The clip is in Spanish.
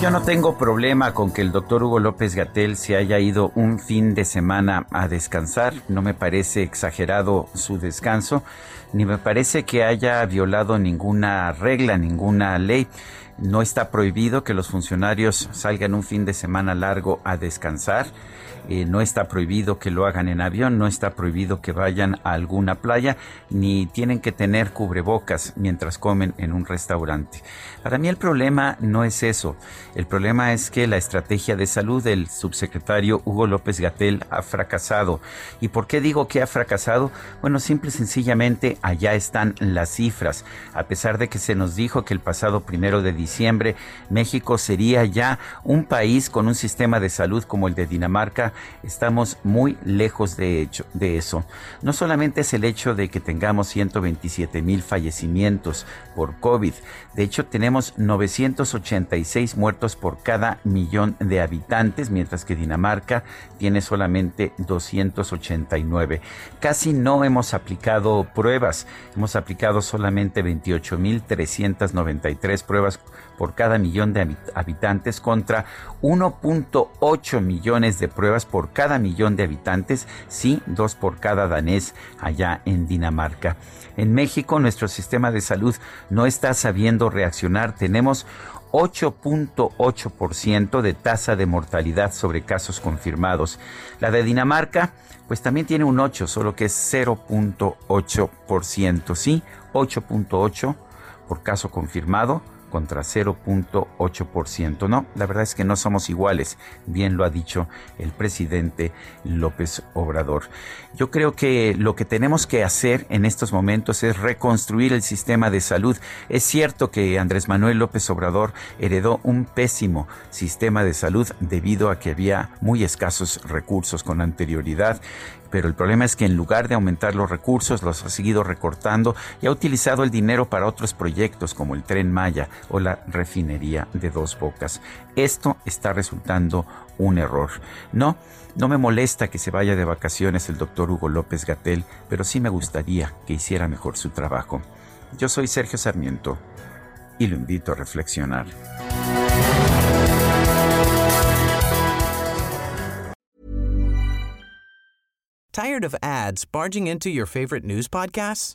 Yo no tengo problema con que el doctor Hugo López Gatel se haya ido un fin de semana a descansar. No me parece exagerado su descanso, ni me parece que haya violado ninguna regla, ninguna ley. No está prohibido que los funcionarios salgan un fin de semana largo a descansar. Eh, no está prohibido que lo hagan en avión, no está prohibido que vayan a alguna playa, ni tienen que tener cubrebocas mientras comen en un restaurante. Para mí el problema no es eso. El problema es que la estrategia de salud del subsecretario Hugo López Gatel ha fracasado. ¿Y por qué digo que ha fracasado? Bueno, simple y sencillamente allá están las cifras. A pesar de que se nos dijo que el pasado primero de diciembre México sería ya un país con un sistema de salud como el de Dinamarca, estamos muy lejos de, hecho, de eso. No solamente es el hecho de que tengamos 127 mil fallecimientos por COVID, de hecho tenemos 986 por cada millón de habitantes, mientras que Dinamarca tiene solamente 289. Casi no hemos aplicado pruebas, hemos aplicado solamente 28.393 pruebas por cada millón de habitantes contra 1.8 millones de pruebas por cada millón de habitantes, sí, dos por cada danés allá en Dinamarca. En México nuestro sistema de salud no está sabiendo reaccionar. Tenemos 8.8% de tasa de mortalidad sobre casos confirmados. La de Dinamarca, pues también tiene un 8, solo que es 0.8%, ¿sí? 8.8 por caso confirmado contra 0.8%. No, la verdad es que no somos iguales, bien lo ha dicho el presidente López Obrador. Yo creo que lo que tenemos que hacer en estos momentos es reconstruir el sistema de salud. Es cierto que Andrés Manuel López Obrador heredó un pésimo sistema de salud debido a que había muy escasos recursos con anterioridad pero el problema es que en lugar de aumentar los recursos, los ha seguido recortando y ha utilizado el dinero para otros proyectos como el tren Maya o la refinería de dos bocas. Esto está resultando un error. No, no me molesta que se vaya de vacaciones el doctor Hugo López Gatel, pero sí me gustaría que hiciera mejor su trabajo. Yo soy Sergio Sarmiento y lo invito a reflexionar. Tired of ads barging into your favorite news podcasts?